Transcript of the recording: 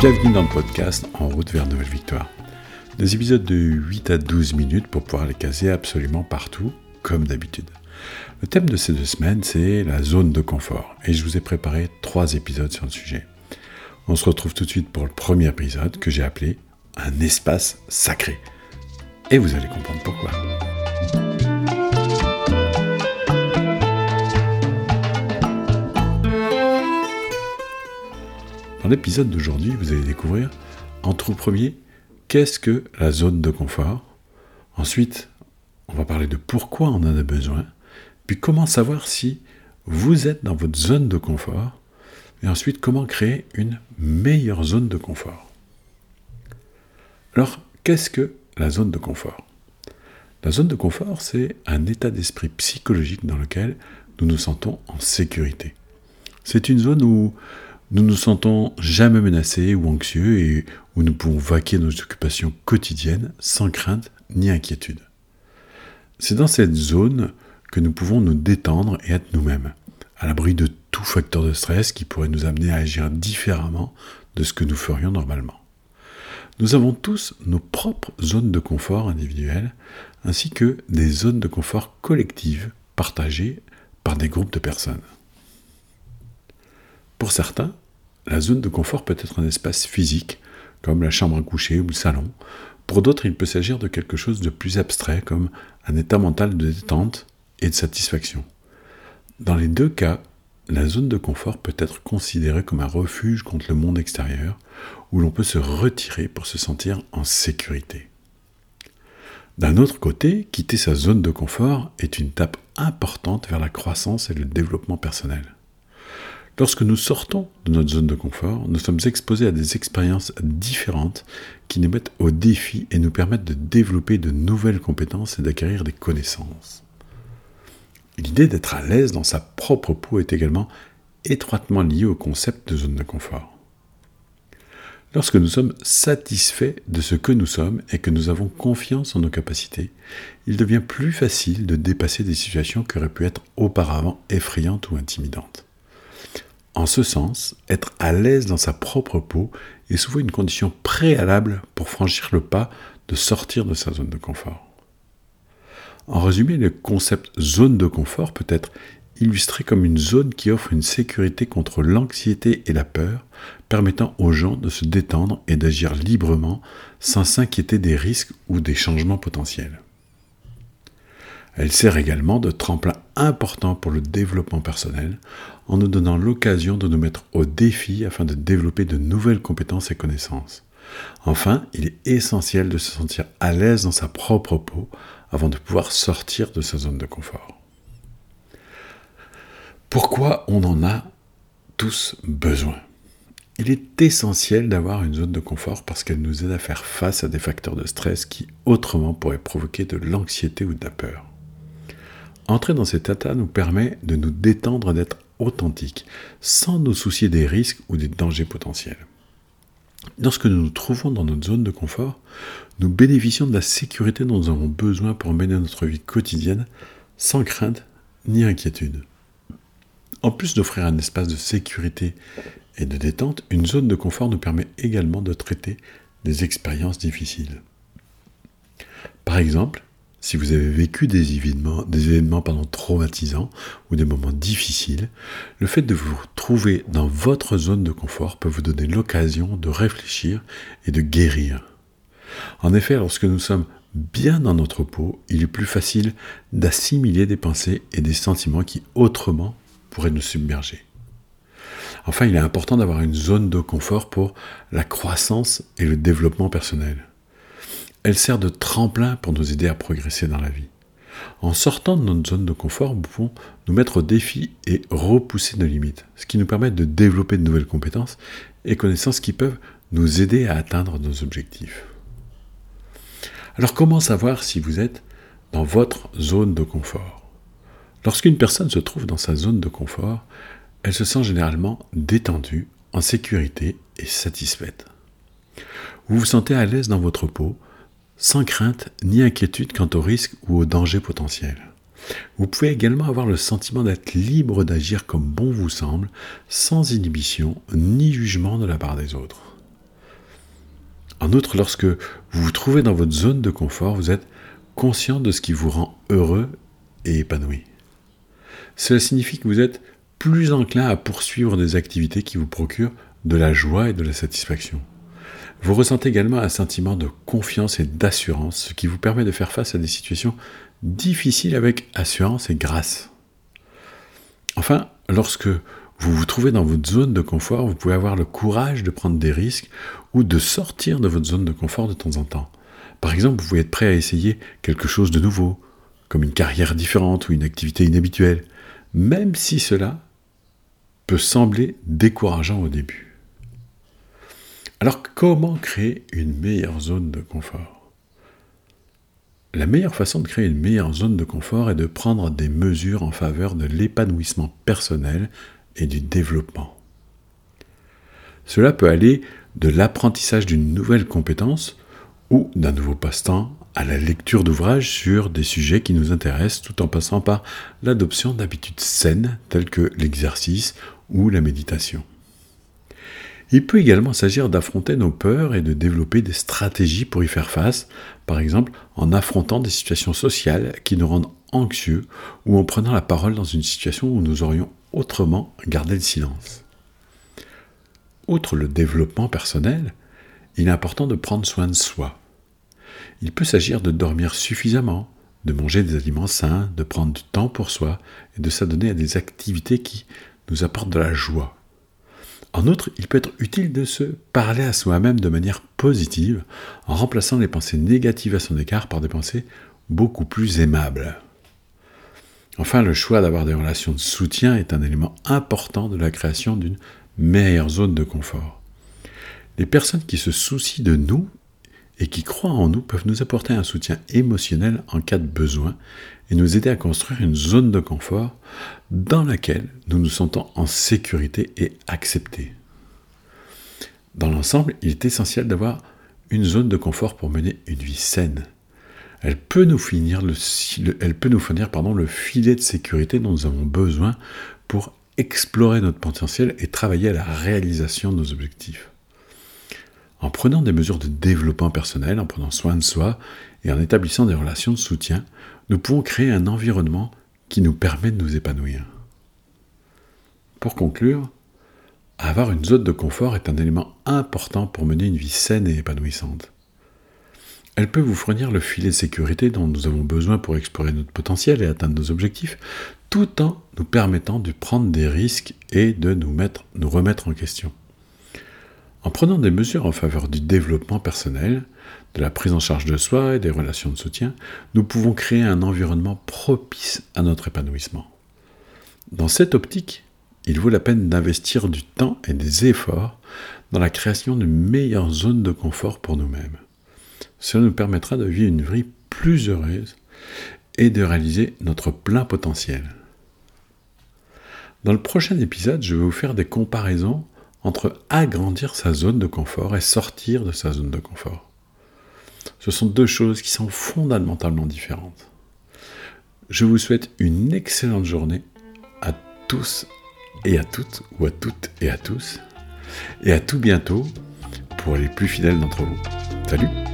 Bienvenue dans le podcast En route vers nouvelle victoire. Des épisodes de 8 à 12 minutes pour pouvoir les caser absolument partout, comme d'habitude. Le thème de ces deux semaines, c'est la zone de confort. Et je vous ai préparé trois épisodes sur le sujet. On se retrouve tout de suite pour le premier épisode que j'ai appelé Un espace sacré. Et vous allez comprendre pourquoi. Dans l'épisode d'aujourd'hui, vous allez découvrir, en tout premier, qu'est-ce que la zone de confort. Ensuite, on va parler de pourquoi on en a besoin. Puis comment savoir si vous êtes dans votre zone de confort. Et ensuite, comment créer une meilleure zone de confort. Alors, qu'est-ce que la zone de confort? La zone de confort, c'est un état d'esprit psychologique dans lequel nous nous sentons en sécurité. C'est une zone où nous nous sentons jamais menacés ou anxieux et où nous pouvons vaquer nos occupations quotidiennes sans crainte ni inquiétude. C'est dans cette zone que nous pouvons nous détendre et être nous-mêmes, à l'abri de tout facteur de stress qui pourrait nous amener à agir différemment de ce que nous ferions normalement. Nous avons tous nos propres zones de confort individuelles, ainsi que des zones de confort collectives partagées par des groupes de personnes. Pour certains, la zone de confort peut être un espace physique, comme la chambre à coucher ou le salon. Pour d'autres, il peut s'agir de quelque chose de plus abstrait, comme un état mental de détente et de satisfaction. Dans les deux cas, la zone de confort peut être considérée comme un refuge contre le monde extérieur, où l'on peut se retirer pour se sentir en sécurité. D'un autre côté, quitter sa zone de confort est une étape importante vers la croissance et le développement personnel. Lorsque nous sortons de notre zone de confort, nous sommes exposés à des expériences différentes qui nous mettent au défi et nous permettent de développer de nouvelles compétences et d'acquérir des connaissances. L'idée d'être à l'aise dans sa propre peau est également étroitement liée au concept de zone de confort. Lorsque nous sommes satisfaits de ce que nous sommes et que nous avons confiance en nos capacités, il devient plus facile de dépasser des situations qui auraient pu être auparavant effrayantes ou intimidantes. En ce sens, être à l'aise dans sa propre peau est souvent une condition préalable pour franchir le pas de sortir de sa zone de confort. En résumé, le concept zone de confort peut être illustré comme une zone qui offre une sécurité contre l'anxiété et la peur, permettant aux gens de se détendre et d'agir librement sans s'inquiéter des risques ou des changements potentiels. Elle sert également de tremplin important pour le développement personnel en nous donnant l'occasion de nous mettre au défi afin de développer de nouvelles compétences et connaissances. Enfin, il est essentiel de se sentir à l'aise dans sa propre peau avant de pouvoir sortir de sa zone de confort. Pourquoi on en a tous besoin? Il est essentiel d'avoir une zone de confort parce qu'elle nous aide à faire face à des facteurs de stress qui autrement pourraient provoquer de l'anxiété ou de la peur. Entrer dans cet état nous permet de nous détendre, d'être authentique, sans nous soucier des risques ou des dangers potentiels. Lorsque nous nous trouvons dans notre zone de confort, nous bénéficions de la sécurité dont nous avons besoin pour mener notre vie quotidienne sans crainte ni inquiétude. En plus d'offrir un espace de sécurité et de détente, une zone de confort nous permet également de traiter des expériences difficiles. Par exemple, si vous avez vécu des événements, des traumatisants ou des moments difficiles, le fait de vous trouver dans votre zone de confort peut vous donner l'occasion de réfléchir et de guérir. En effet, lorsque nous sommes bien dans notre peau, il est plus facile d'assimiler des pensées et des sentiments qui autrement pourraient nous submerger. Enfin, il est important d'avoir une zone de confort pour la croissance et le développement personnel. Elle sert de tremplin pour nous aider à progresser dans la vie. En sortant de notre zone de confort, nous pouvons nous mettre au défi et repousser nos limites, ce qui nous permet de développer de nouvelles compétences et connaissances qui peuvent nous aider à atteindre nos objectifs. Alors comment savoir si vous êtes dans votre zone de confort? Lorsqu'une personne se trouve dans sa zone de confort, elle se sent généralement détendue, en sécurité et satisfaite. Vous vous sentez à l'aise dans votre peau, sans crainte ni inquiétude quant aux risques ou aux dangers potentiels. Vous pouvez également avoir le sentiment d'être libre d'agir comme bon vous semble, sans inhibition ni jugement de la part des autres. En outre, lorsque vous vous trouvez dans votre zone de confort, vous êtes conscient de ce qui vous rend heureux et épanoui. Cela signifie que vous êtes plus enclin à poursuivre des activités qui vous procurent de la joie et de la satisfaction. Vous ressentez également un sentiment de confiance et d'assurance, ce qui vous permet de faire face à des situations difficiles avec assurance et grâce. Enfin, lorsque vous vous trouvez dans votre zone de confort, vous pouvez avoir le courage de prendre des risques ou de sortir de votre zone de confort de temps en temps. Par exemple, vous pouvez être prêt à essayer quelque chose de nouveau, comme une carrière différente ou une activité inhabituelle, même si cela peut sembler décourageant au début. Alors comment créer une meilleure zone de confort? La meilleure façon de créer une meilleure zone de confort est de prendre des mesures en faveur de l'épanouissement personnel et du développement. Cela peut aller de l'apprentissage d'une nouvelle compétence ou d'un nouveau passe-temps à la lecture d'ouvrages sur des sujets qui nous intéressent tout en passant par l'adoption d'habitudes saines telles que l'exercice ou la méditation. Il peut également s'agir d'affronter nos peurs et de développer des stratégies pour y faire face, par exemple en affrontant des situations sociales qui nous rendent anxieux ou en prenant la parole dans une situation où nous aurions autrement gardé le silence. Outre le développement personnel, il est important de prendre soin de soi. Il peut s'agir de dormir suffisamment, de manger des aliments sains, de prendre du temps pour soi et de s'adonner à des activités qui nous apportent de la joie. En outre, il peut être utile de se parler à soi-même de manière positive en remplaçant les pensées négatives à son égard par des pensées beaucoup plus aimables. Enfin, le choix d'avoir des relations de soutien est un élément important de la création d'une meilleure zone de confort. Les personnes qui se soucient de nous et qui croient en nous peuvent nous apporter un soutien émotionnel en cas de besoin et nous aider à construire une zone de confort dans laquelle nous nous sentons en sécurité et acceptés. Dans l'ensemble, il est essentiel d'avoir une zone de confort pour mener une vie saine. Elle peut nous, fournir le filet de sécurité dont nous avons besoin pour explorer notre potentiel et travailler à la réalisation de nos objectifs. En prenant des mesures de développement personnel, en prenant soin de soi et en établissant des relations de soutien, nous pouvons créer un environnement qui nous permet de nous épanouir. Pour conclure, avoir une zone de confort est un élément important pour mener une vie saine et épanouissante. Elle peut vous fournir le filet de sécurité dont nous avons besoin pour explorer notre potentiel et atteindre nos objectifs, tout en nous permettant de prendre des risques et de nous, mettre, nous remettre en question. En prenant des mesures en faveur du développement personnel, de la prise en charge de soi et des relations de soutien, nous pouvons créer un environnement propice à notre épanouissement. Dans cette optique, il vaut la peine d'investir du temps et des efforts dans la création d'une meilleure zone de confort pour nous-mêmes. Cela nous permettra de vivre une vie plus heureuse et de réaliser notre plein potentiel. Dans le prochain épisode, je vais vous faire des comparaisons entre agrandir sa zone de confort et sortir de sa zone de confort. Ce sont deux choses qui sont fondamentalement différentes. Je vous souhaite une excellente journée à tous et à toutes, ou à toutes et à tous, et à tout bientôt pour les plus fidèles d'entre vous. Salut